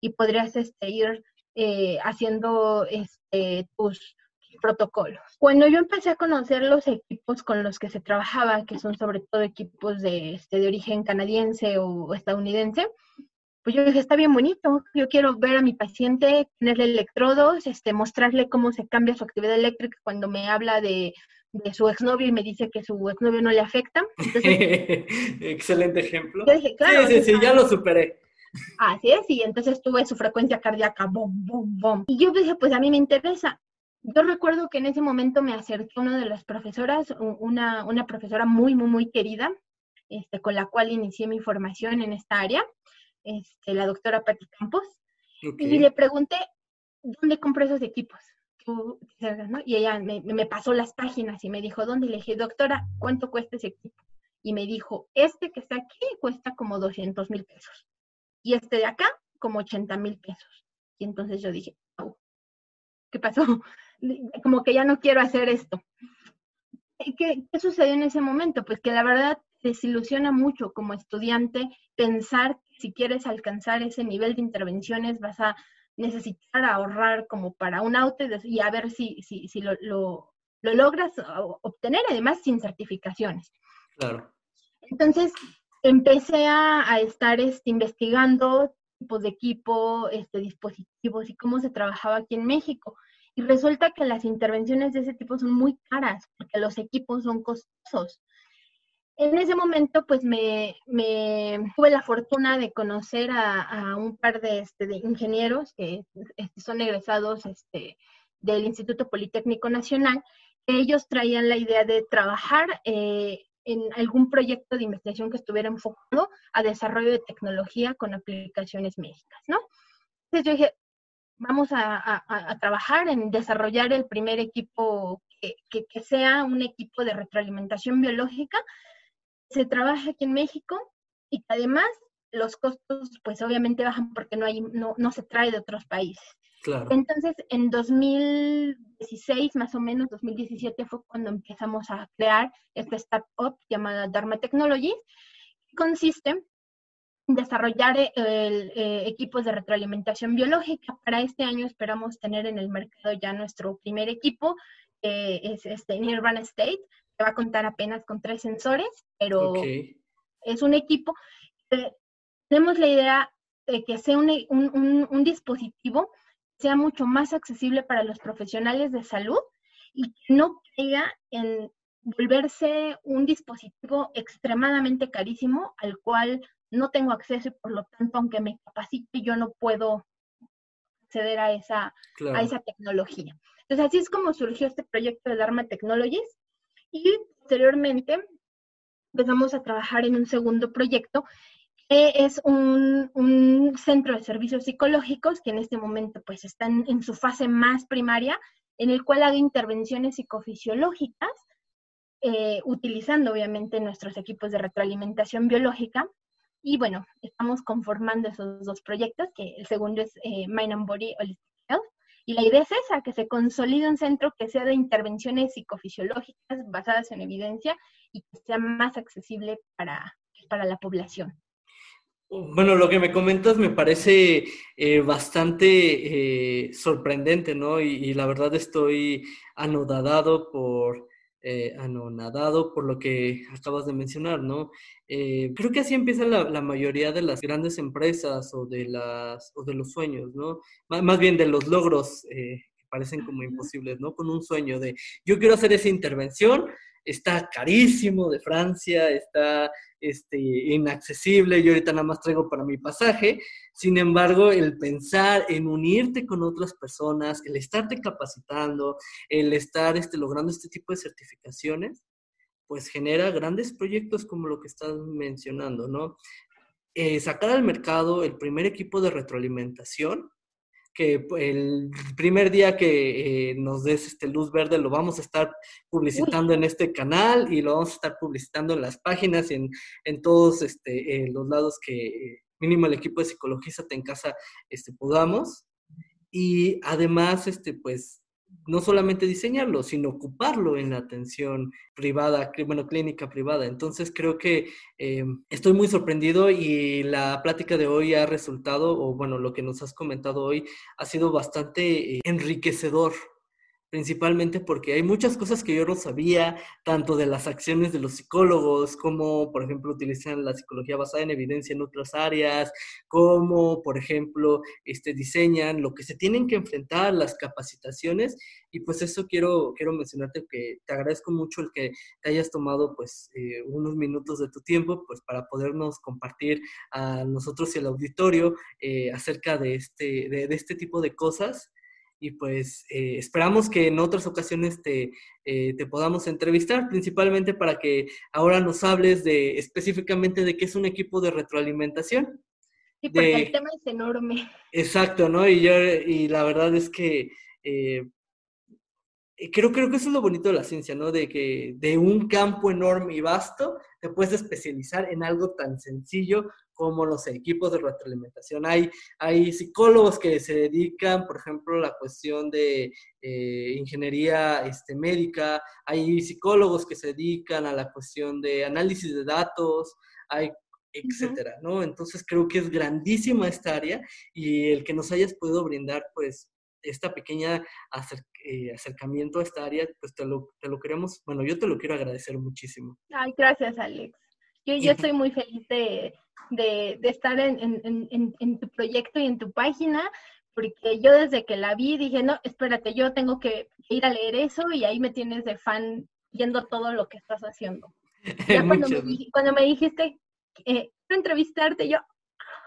y podrías este, ir eh, haciendo este, tus, protocolos. Cuando yo empecé a conocer los equipos con los que se trabajaba, que son sobre todo equipos de, este, de origen canadiense o estadounidense, pues yo dije, está bien bonito, yo quiero ver a mi paciente, tenerle electrodos, este, mostrarle cómo se cambia su actividad eléctrica cuando me habla de, de su exnovio y me dice que su exnovio no le afecta. [laughs] Excelente ejemplo. sí, sí, sí, ya lo superé. Así es, y entonces tuve su frecuencia cardíaca, bom, bom, bom. Y yo dije, pues a mí me interesa yo recuerdo que en ese momento me acerqué a una de las profesoras, una, una profesora muy, muy, muy querida, este, con la cual inicié mi formación en esta área, este, la doctora Patti Campos, y le pregunté, ¿dónde compré esos equipos? Y ella me, me, pasó las páginas y me dijo, ¿dónde? Le dije, doctora, ¿cuánto cuesta ese equipo? Y me dijo, este que está aquí cuesta como 200 mil pesos. Y este de acá, como 80 mil pesos. Y entonces yo dije, ¿qué pasó? Como que ya no quiero hacer esto. ¿Qué, ¿Qué, sucedió en ese momento? Pues que la verdad desilusiona mucho como estudiante pensar que si quieres alcanzar ese nivel de intervenciones vas a necesitar ahorrar como para un auto y, a ver si, si, si lo, lo, lo, logras obtener, además sin certificaciones. Claro. Entonces empecé a, a estar este, investigando tipos de equipo, este, dispositivos y cómo se trabajaba aquí en México. Y resulta que las intervenciones de ese tipo son muy caras porque los equipos son costosos. En ese momento, pues me, tuve la fortuna de conocer a, un par de, este, ingenieros que este, son egresados este, del Instituto Politécnico Nacional. Ellos traían la idea de trabajar eh, en algún proyecto de investigación que estuviera enfocado a desarrollo de tecnología con aplicaciones médicas, ¿no? Entonces yo dije, vamos a, trabajar en desarrollar el primer equipo que, sea un equipo de retroalimentación biológica. Se trabaja aquí en México y que además los costos pues obviamente bajan porque no, hay, no, no se trae de otros países. Claro. Entonces, en 2016, más o menos, 2017 fue cuando empezamos a crear esta startup llamada Dharma Technologies, que consiste desarrollar eh, eh, equipos de retroalimentación biológica. Para este año esperamos tener en el mercado ya nuestro primer equipo, que es este Nirvana State, que va a contar apenas con tres sensores, pero es un equipo tenemos la idea de que sea un, dispositivo que sea mucho más accesible para los profesionales de salud y que no caiga en volverse un dispositivo extremadamente carísimo al cual no tengo acceso y por lo tanto, aunque me capacite, yo no puedo acceder a esa, a esa tecnología. Entonces, así es como surgió este proyecto de Dharma Technologies y posteriormente empezamos a trabajar en un segundo proyecto que es un, centro de servicios psicológicos que en este momento pues están en su fase más primaria, en el cual hago intervenciones psicofisiológicas, eh, utilizando obviamente nuestros equipos de retroalimentación biológica. Y bueno, estamos conformando esos dos proyectos, que el segundo es eh, Mind and Body Holistic Health, y la idea es esa, que se consolide un centro que sea de intervenciones psicofisiológicas basadas en evidencia y que sea más accesible para, para la población. Bueno, lo que me comentas me parece eh, bastante eh, sorprendente, ¿no? Y, la verdad estoy anodadado por, eh, anonadado por lo que acabas de mencionar, ¿no? creo que así empieza la, mayoría de las grandes empresas o de, las, o de los sueños, ¿no? más bien de los logros que parecen como imposibles, ¿no? Con un sueño de yo quiero hacer esa intervención, está carísimo de Francia, está este, inaccesible, yo ahorita nada más traigo para mi pasaje, sin embargo, el pensar en unirte con otras personas, el estarte capacitando, el estar este, logrando este tipo de certificaciones, pues genera grandes proyectos como lo que estás mencionando, ¿no? Eh, sacar al mercado el primer equipo de retroalimentación que el primer día que eh, nos des este luz verde lo vamos a estar publicitando en este canal y lo vamos a estar publicitando en las páginas y en, todos este, los lados que eh, mínimo el equipo de Psicologízate en casa este, podamos. Y además, este, pues, no solamente diseñarlo, sino ocuparlo en la atención privada, bueno, clínica privada. Entonces creo que eh, estoy muy sorprendido y la plática de hoy ha resultado, o bueno, lo que nos has comentado hoy ha sido bastante eh, enriquecedor principalmente porque hay muchas cosas que yo no sabía, tanto de las acciones de los psicólogos, como por ejemplo utilizan la psicología basada en evidencia en otras áreas, como por ejemplo este, diseñan lo que se tienen que enfrentar, las capacitaciones, y pues eso quiero, quiero mencionarte que te agradezco mucho el que te hayas tomado pues eh, unos minutos de tu tiempo pues para podernos compartir a nosotros y al auditorio eh, acerca de este, de este tipo de cosas y pues eh, esperamos que en otras ocasiones te, eh, te, podamos entrevistar, principalmente para que ahora nos hables de específicamente de qué es un equipo de retroalimentación. Sí, porque el tema es enorme. Exacto, ¿no? Y yo, y la verdad es que eh, creo, creo que eso es lo bonito de la ciencia, ¿no? De que de un campo enorme y vasto te puedes especializar en algo tan sencillo como los equipos de retroalimentación. Hay, hay psicólogos que se dedican, por ejemplo, a la cuestión de eh, ingeniería este, médica, hay psicólogos que se dedican a la cuestión de análisis de datos, hay etcétera, ¿no? Entonces creo que es grandísima esta área y el que nos hayas podido brindar, pues, esta pequeña eh, acercamiento a esta área, pues te lo, te lo queremos, bueno, yo te lo quiero agradecer muchísimo. Ay, gracias, Alex. Yo, yo estoy muy feliz de, de, estar en, tu proyecto y en tu página, porque yo desde que la vi dije, no, espérate, yo tengo que ir a leer eso y ahí me tienes de fan viendo todo lo que estás haciendo. [laughs] Ya cuando, me, cuando me dijiste, eh, entrevistarte, yo...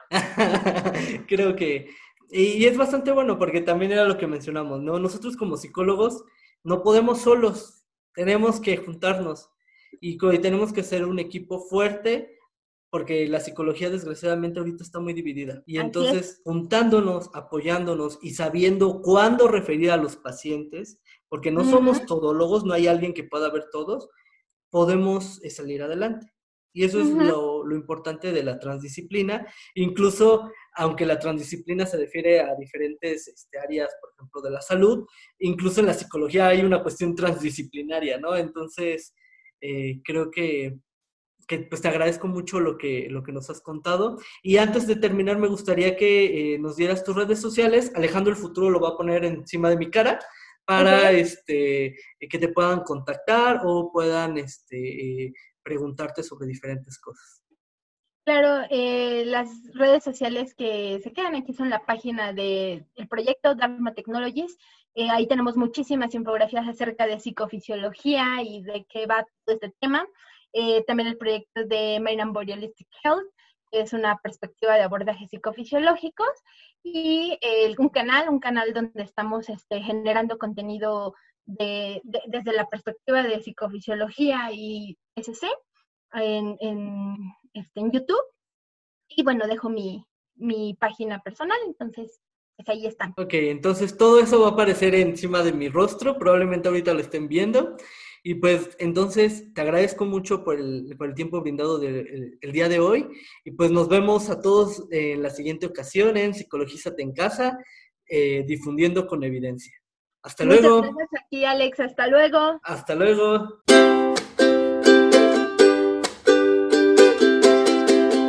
[laughs] Creo que... Y es bastante bueno porque también era lo que mencionamos, ¿no? Nosotros como psicólogos no podemos solos, tenemos que juntarnos y, y tenemos que ser un equipo fuerte porque la psicología desgraciadamente ahorita está muy dividida. Y entonces, juntándonos, apoyándonos y sabiendo cuándo referir a los pacientes, porque no somos todólogos, no hay alguien que pueda ver todos, podemos eh, salir adelante. Y eso es lo, lo, importante de la transdisciplina. Incluso, aunque la transdisciplina se refiere a diferentes este, áreas, por ejemplo, de la salud, incluso en la psicología hay una cuestión transdisciplinaria, ¿no? Entonces, eh, creo que, que, pues te agradezco mucho lo que, lo que nos has contado. Y antes de terminar, me gustaría que eh, nos dieras tus redes sociales. Alejandro el futuro lo va a poner encima de mi cara para este, que te puedan contactar o puedan este, preguntarte sobre diferentes cosas. Claro, eh, las redes sociales que se quedan aquí son la página del proyecto Dharma Technologies. Eh, ahí tenemos muchísimas infografías acerca de psicofisiología y de qué va todo este tema. Eh, también el proyecto de Marine Borealistic Health, que es una perspectiva de abordajes psicofisiológicos. Y un canal, un canal donde estamos este, generando contenido de, desde la perspectiva de psicofisiología y SC en, en, este, en YouTube. Y bueno, dejo mi, mi página personal, entonces pues ahí están. Ok, entonces todo eso va a aparecer encima de mi rostro, probablemente ahorita lo estén viendo. Y pues entonces te agradezco mucho por el, por el tiempo brindado del el día de hoy. Y pues nos vemos a todos en la siguiente ocasión en Psicologízate en Casa, eh, difundiendo con evidencia. Hasta luego. Gracias a ti, Alex. Hasta luego. Hasta luego.